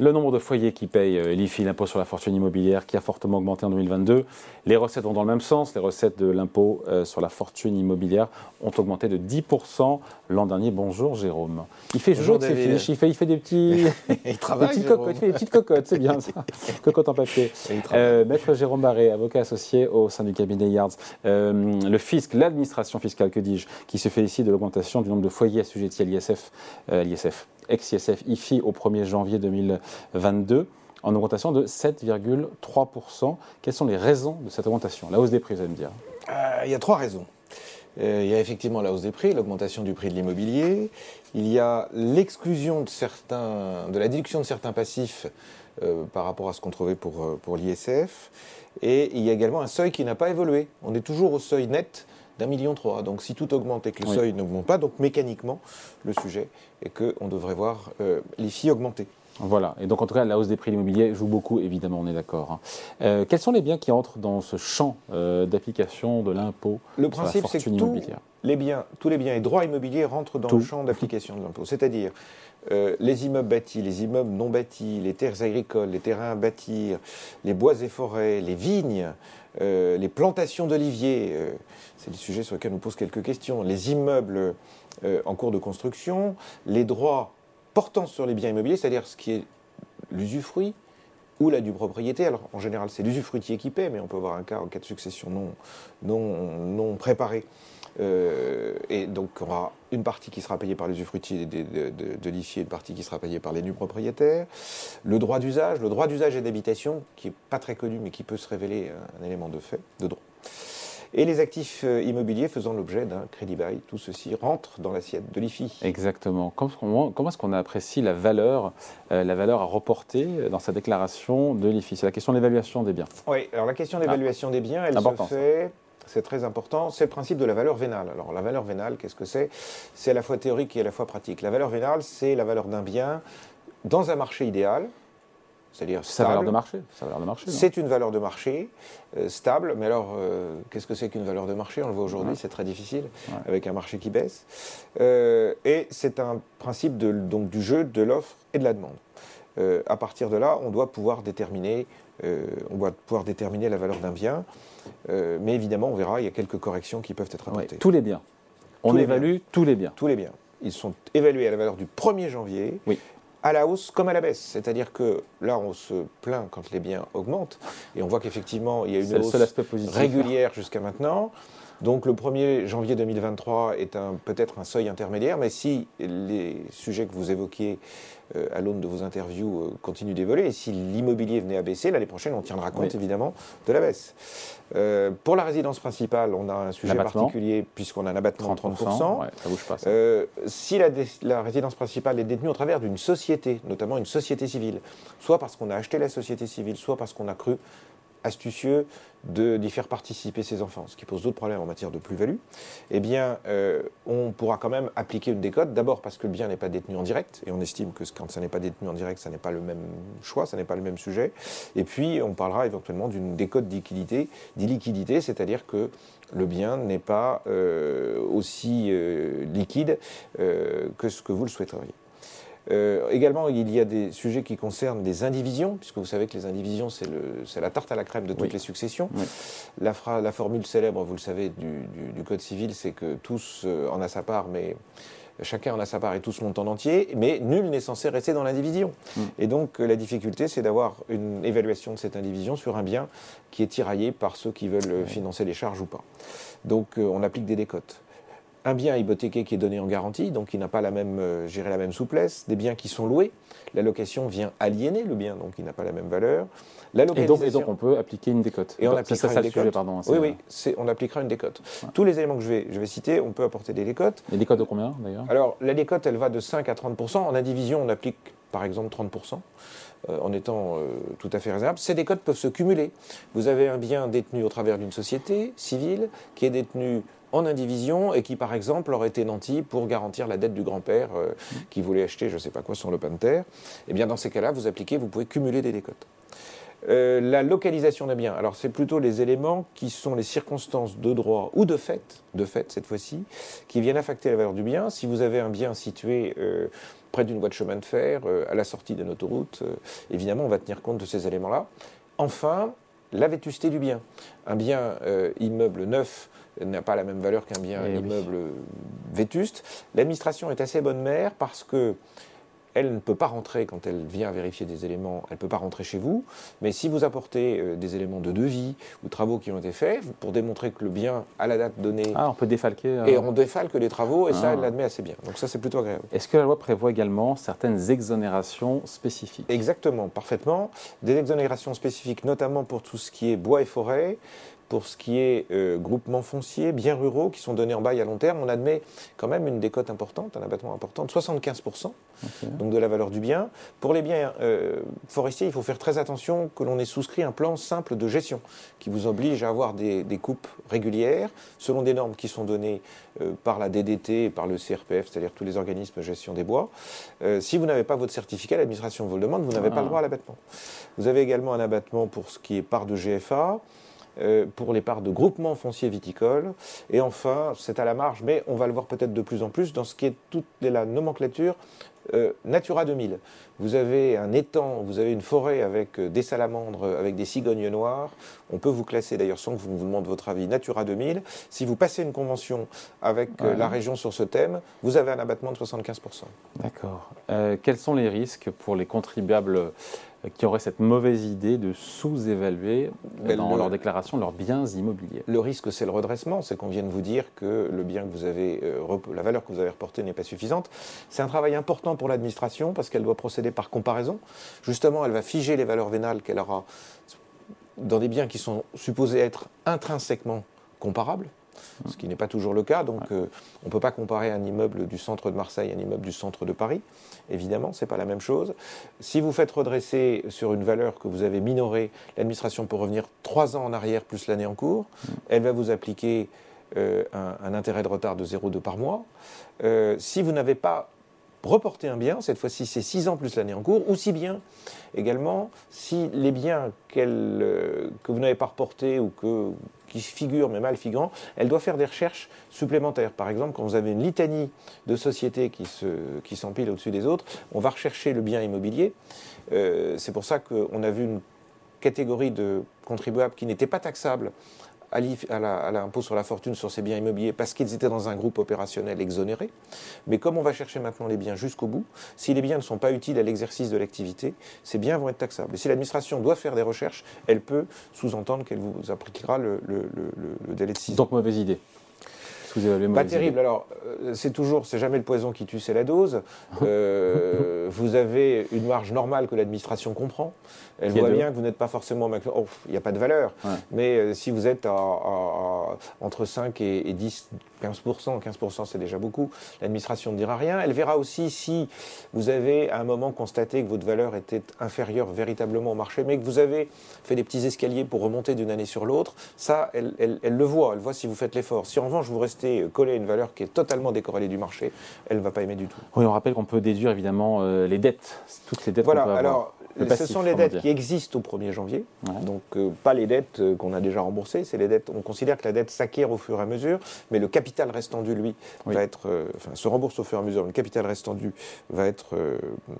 Le nombre de foyers qui payent euh, l'IFI, l'impôt sur la fortune immobilière, qui a fortement augmenté en 2022. Les recettes vont dans le même sens. Les recettes de l'impôt euh, sur la fortune immobilière ont augmenté de 10% l'an dernier. Bonjour Jérôme. Il fait jour de ses fiches, il fait, il fait des petits. Il des travaille. petites cocottes, il fait des petites cocottes, c'est bien ça. cocottes en papier. Euh, Maître Jérôme Barré, avocat associé au sein du cabinet Yards. Le fisc, l'administration fiscale, que dis-je, qui se félicite de l'augmentation du nombre de foyers assujettis à l'ISF, l'ISF, ex-ISF, IFI au 1er janvier 2022, en augmentation de 7,3%. Quelles sont les raisons de cette augmentation? La hausse des prix, vous allez me dire. Euh, il y a trois raisons. Euh, il y a effectivement la hausse des prix, l'augmentation du prix de l'immobilier. Il y a l'exclusion de certains, de la déduction de certains passifs euh, par rapport à ce qu'on trouvait pour, pour l'ISF. Et il y a également un seuil qui n'a pas évolué. On est toujours au seuil net d'un million trois. Donc si tout augmente et que le Oui. seuil n'augmente pas, donc mécaniquement, le sujet est qu'on devrait voir euh, l'IFI augmenter. Voilà. Et donc, en tout cas, la hausse des prix de l'immobilier joue beaucoup, évidemment, on est d'accord. hein. Euh, quels sont les biens qui entrent dans ce champ euh, d'application de l'impôt Le principe, c'est que immobilière? les biens, tous les biens et droits immobiliers rentrent dans Tout. le champ d'application de l'impôt. C'est-à-dire euh, les immeubles bâtis, les immeubles non bâtis, les terres agricoles, les terrains à bâtir, les bois et forêts, les vignes, les plantations d'oliviers. c'est des sujets sur lesquels on pose quelques questions. Les immeubles en cours de construction, les droits portant sur les biens immobiliers, c'est-à-dire ce qui est l'usufruit ou la due propriété. Alors en général, c'est l'usufruitier qui paie, mais on peut avoir un cas en cas de succession non, non, non préparée. Euh, et donc, on aura une partie qui sera payée par l'usufruitier de, de, et une partie qui sera payée par les nus propriétaires. Le droit d'usage, le droit d'usage et d'habitation, qui n'est pas très connu, mais qui peut se révéler un élément de fait, de droit. Et les actifs euh, immobiliers faisant l'objet d'un crédit bail, tout ceci rentre dans l'assiette de l'IFI. Exactement. Comment, comment est-ce qu'on apprécie la valeur, euh, la valeur à reporter dans sa déclaration de l'IFI? C'est la question de l'évaluation des biens. Oui, alors la question d'évaluation des biens, elle se fait, c'est très important, c'est le principe de la valeur vénale. Alors la valeur vénale, qu'est-ce que c'est? C'est à la fois théorique et à la fois pratique. La valeur vénale, c'est la valeur d'un bien dans un marché idéal, c'est-à-dire Sa valeur stable. de marché. Sa valeur de marché. non C'est une valeur de marché euh, stable, mais alors euh, qu'est-ce que c'est qu'une valeur de marché? On le voit aujourd'hui, Ouais. c'est très difficile Ouais. avec un marché qui baisse. Euh, et c'est un principe de- donc, du jeu de l'offre et de la demande. À partir de là, on doit pouvoir déterminer, on doit pouvoir déterminer la valeur d'un bien. Mais évidemment, on verra, il y a quelques corrections qui peuvent être Ouais, apportées. tous les biens. On Tous les évalue tous les biens. Tous les biens, ils sont évalués à la valeur du 1er janvier. Oui. À la hausse comme à la baisse. C'est-à-dire que là, on se plaint quand les biens augmentent. Et on voit qu'effectivement, il y a une hausse positif. régulière jusqu'à maintenant. Donc le 1er janvier 2023 est peut-être un seuil intermédiaire, mais si les sujets que vous évoquiez euh, à l'aune de vos interviews euh, continuent d'évoluer, et si l'immobilier venait à baisser, l'année prochaine, on tiendra compte Oui. évidemment de la baisse. Euh, pour la résidence principale, on a un sujet particulier puisqu'on a un abattement de 30%. ouais, ça bouge pas. ça. Euh, si la, dé- la résidence principale est détenue au travers d'une société, notamment une société civile, soit parce qu'on a acheté la société civile, soit parce qu'on a cru astucieux d'y faire participer ses enfants, ce qui pose d'autres problèmes en matière de plus-value, eh bien, euh, on pourra quand même appliquer une décote, d'abord parce que le bien n'est pas détenu en direct, et on estime que quand ça n'est pas détenu en direct, ça n'est pas le même choix, ça n'est pas le même sujet, et puis on parlera éventuellement d'une décote d'illiquidité, c'est-à-dire que le bien n'est pas euh, aussi euh, liquide que ce que vous le souhaiteriez. Euh, également, il y a des sujets qui concernent les indivisions, puisque vous savez que les indivisions, c'est la tarte à la crème de toutes Oui. les successions. Oui. La, fra- la formule célèbre, vous le savez, du, du- du Code civil, c'est que tous euh, en a sa part, mais chacun en a sa part et tous montent en entier, mais nul n'est censé rester dans l'indivision. Mm. Et donc, la difficulté, c'est d'avoir une évaluation de cette indivision sur un bien qui est tiraillé par ceux qui veulent euh, financer les charges ou pas. Donc, on applique des décotes un bien hypothéqué qui est donné en garantie, donc qui n'a pas la même, euh, gérer la même souplesse, des biens qui sont loués, la location vient aliéner le bien, donc il n'a pas la même valeur. La Et donc, et localisation- donc, on peut appliquer une décote. Et on Donc, appliquera ça une sujet, décote. pardon. c'est- Oui, oui, c'est- on appliquera une décote. Tous les éléments que je vais, je vais citer, on peut apporter des décotes. Les décotes de combien, d'ailleurs? Alors, la décote, elle va de 5 à 30% En indivision, on applique par exemple 30 euh, en étant euh, tout à fait raisonnable. Ces décotes peuvent se cumuler. Vous avez un bien détenu au travers d'une société civile qui est détenu en indivision et qui, par exemple, aurait été nanti pour garantir la dette du grand-père euh, qui voulait acheter, je ne sais pas quoi, son lopin de terre. Eh bien, dans ces cas-là, vous appliquez, vous pouvez cumuler des décotes. Euh, la localisation d'un bien. Alors, c'est plutôt les éléments qui sont les circonstances de droit ou de fait, de fait cette fois-ci, qui viennent affecter la valeur du bien. Si vous avez un bien situé euh, près d'une voie de chemin de fer, euh, à la sortie d'une autoroute, évidemment, on va tenir compte de ces éléments-là. Enfin, la vétusté du bien. Un bien immeuble neuf n'a pas la même valeur qu'un bien eh immeuble vétuste. L'administration est assez bonne mère parce que elle ne peut pas rentrer quand elle vient vérifier des éléments, elle ne peut pas rentrer chez vous, mais si vous apportez euh, des éléments de devis ou travaux qui ont été faits, pour démontrer que le bien à la date donnée... Ah, on peut défalquer... Euh, et on défalque les travaux, et ça, elle ah. l'admet assez bien. Donc ça, c'est plutôt agréable. Est-ce que la loi prévoit également certaines exonérations spécifiques? Exactement, parfaitement. Des exonérations spécifiques, notamment pour tout ce qui est bois et forêt, pour ce qui est euh, groupements fonciers, biens ruraux qui sont donnés en bail à long terme, on admet quand même une décote importante, un abattement important, de 75%, donc de la valeur du bien. Pour les biens euh, forestiers, il faut faire très attention que l'on ait souscrit un plan simple de gestion qui vous oblige à avoir des, coupes régulières selon des normes qui sont données euh, par la DDT et par le CRPF, c'est-à-dire tous les organismes de gestion des bois. si vous n'avez pas votre certificat, l'administration vous le demande, vous n'avez pas le ah. droit à l'abattement. Vous avez également un abattement pour ce qui est part de GFA. Euh, pour les parts de groupements fonciers viticoles. Et enfin, c'est à la marge, mais on va le voir peut-être de plus en plus dans ce qui est toute la nomenclature euh, Natura 2000. Vous avez un étang, vous avez une forêt avec euh, des salamandres, avec des cigognes noires. On peut vous classer d'ailleurs sans que vous vous demande votre avis Natura 2000. Si vous passez une convention avec la région sur ce thème, vous avez un abattement de 75%. D'accord. quels sont les risques pour les contribuables qui auraient cette mauvaise idée de sous-évaluer dans leur déclaration leurs biens immobiliers. Le risque, c'est le redressement, c'est qu'on vienne vous dire que le bien que vous avez, euh, la valeur que vous avez reportée n'est pas suffisante. C'est un travail important pour l'administration parce qu'elle doit procéder par comparaison. Justement, elle va figer les valeurs vénales qu'elle aura dans des biens qui sont supposés être intrinsèquement comparables ce qui n'est pas toujours le cas. Donc, euh, on ne peut pas comparer un immeuble du centre de Marseille à un immeuble du centre de Paris. Évidemment, ce n'est pas la même chose. Si vous faites redresser sur une valeur que vous avez minorée, l'administration peut revenir trois ans en arrière plus l'année en cours. Mm. Elle va vous appliquer euh, un, intérêt de retard de 0,2 par mois. Euh, si vous n'avez pas reporter un bien, cette fois-ci c'est 6 ans plus l'année en cours, ou si bien également si les biens euh, que vous n'avez pas reportés ou que, qui figurent mais mal figurant, elle doit faire des recherches supplémentaires. Par exemple, quand vous avez une litanie de sociétés qui s'empilent au-dessus des autres, on va rechercher le bien immobilier. Euh, c'est pour ça qu'on a vu une catégorie de contribuables qui n'étaient pas taxables à l'impôt sur la fortune sur ces biens immobiliers parce qu'ils étaient dans un groupe opérationnel exonéré. Mais comme on va chercher maintenant les biens jusqu'au bout, si les biens ne sont pas utiles à l'exercice de l'activité, ces biens vont être taxables. Et si l'administration doit faire des recherches, elle peut sous-entendre qu'elle vous appliquera le, délai de 6 ans. Donc mauvaise idée. Pas terrible. Alors, euh, c'est toujours, c'est jamais le poison qui tue, c'est la dose. Euh, vous avez une marge normale que l'administration comprend. Elle voit bien que vous n'êtes pas forcément. Oh, il n'y a pas de valeur. Mais euh, si vous êtes à, entre 5 et, 10, 15%, 15% c'est déjà beaucoup, l'administration ne dira rien. Elle verra aussi si vous avez à un moment constaté que votre valeur était inférieure véritablement au marché, mais que vous avez fait des petits escaliers pour remonter d'une année sur l'autre. Ça, elle, elle, le voit. Elle voit si vous faites l'effort. Si en revanche vous restez collé à une valeur qui est totalement décorrélée du marché, elle ne va pas aimer du tout. Oui, on rappelle qu'on peut déduire évidemment euh, les dettes, toutes les dettes. Voilà. Alors, ce sont les dettes qui existent au 1er janvier, donc euh, pas les dettes euh, qu'on a déjà remboursées, c'est les dettes, on considère que la dette s'acquiert au fur et à mesure, mais le capital restant dû, lui, va être, euh, enfin, se rembourse au fur et à mesure, le capital restant dû va être,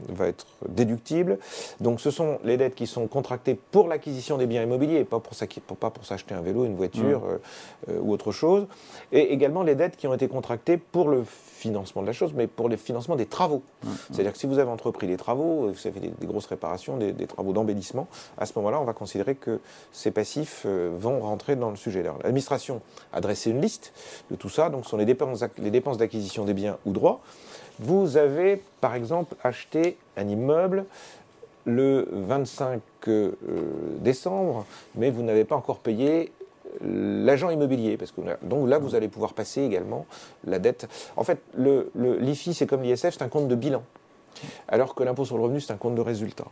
va être déductible. Donc ce sont les dettes qui sont contractées pour l'acquisition des biens immobiliers, pas pour, pas pour s'acheter un vélo, une voiture ou autre chose, et également les dettes qui ont été contractées pour le financement de la chose, mais pour le financement des travaux. C'est-à-dire que si vous avez entrepris des travaux, vous avez des, grosses réparations, des, travaux d'embellissement, à ce moment-là, on va considérer que ces passifs euh, vont rentrer dans le sujet. L'administration a dressé une liste de tout ça, donc ce sont les dépenses, d'acquisition des biens ou droits. Vous avez, par exemple, acheté un immeuble le 25 euh, décembre, mais vous n'avez pas encore payé l'agent immobilier, parce que donc là, vous allez pouvoir passer également la dette. En fait, l'IFI, c'est comme l'ISF, c'est un compte de bilan, alors que l'impôt sur le revenu, c'est un compte de résultat.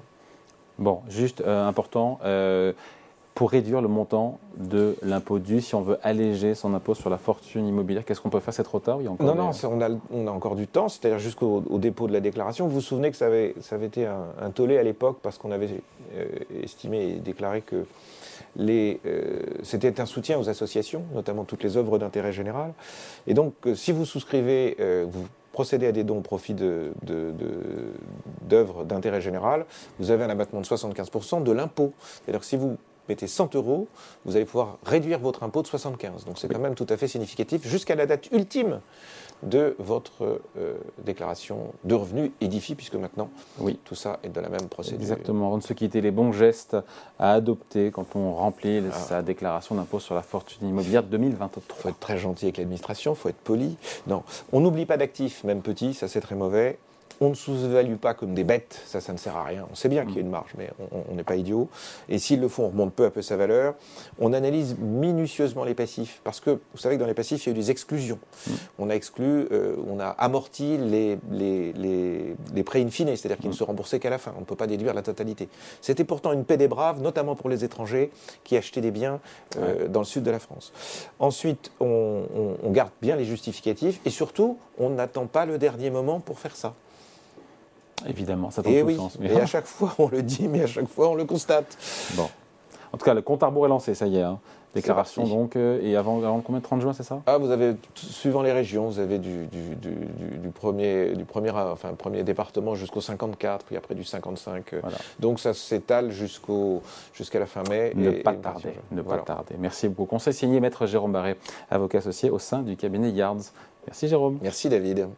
Bon, juste euh, important, euh, pour réduire le montant de l'impôt dû si on veut alléger son impôt sur la fortune immobilière Qu'est-ce qu'on peut faire? C'est trop tard Non, non, on a, on a, encore du temps, c'est-à-dire jusqu'au dépôt de la déclaration. Vous vous souvenez que ça avait, ça avait été un, tollé à l'époque parce qu'on avait euh, estimé et déclaré que euh, c'était un soutien aux associations, notamment toutes les œuvres d'intérêt général. Et donc, euh, si vous souscrivez, vous procédez à des dons au profit d'œuvres d'intérêt général, vous avez un abattement de 75% de l'impôt. C'est-à-dire que si vous mettez 100 euros, vous allez pouvoir réduire votre impôt de 75. Donc c'est quand même tout à fait significatif jusqu'à la date ultime de votre euh, déclaration de revenus édifié, puisque maintenant, oui. tout ça est dans la même procédure. Exactement. On ne se quitter les bons gestes à adopter quand on remplit ah. sa déclaration d'impôt sur la fortune immobilière 2023. Il faut être très gentil avec l'administration, il faut être poli. Non, on n'oublie pas d'actifs, même petits, ça c'est très mauvais on ne sous-évalue pas comme des bêtes, ça, ça ne sert à rien. On sait bien qu'il y a une marge, mais on n'est pas idiot. Et s'ils le font, on remonte peu à peu sa valeur. On analyse minutieusement les passifs, parce que vous savez que dans les passifs, il y a eu des exclusions. Mm. On a exclu, euh, on a amorti les, les, les, prêts in fine, c'est-à-dire qu'ils ne mm. se remboursaient qu'à la fin. On ne peut pas déduire la totalité. C'était pourtant une paix des braves, notamment pour les étrangers qui achetaient des biens euh, dans le sud de la France. Ensuite, on, on garde bien les justificatifs et surtout, on n'attend pas le dernier moment pour faire ça. Évidemment, ça tombe et oui. sens. Et à chaque fois, on le dit, mais à chaque fois, on le constate. Bon. En tout cas, le compte à rebours est lancé, ça y est. Hein. Déclaration donc, euh, et avant, avant combien 30 juin, c'est ça? Ah, vous avez, suivant les régions, vous avez du, du, du, premier, du premier, enfin, premier département jusqu'au 54, puis après du 55. Euh. Donc ça s'étale jusqu'au, jusqu'à la fin mai. Ne pas tarder, ne pas tarder. Merci beaucoup. Conseil signé Maître Jérôme Barré, avocat associé au sein du cabinet Yards. Merci Jérôme. Merci David.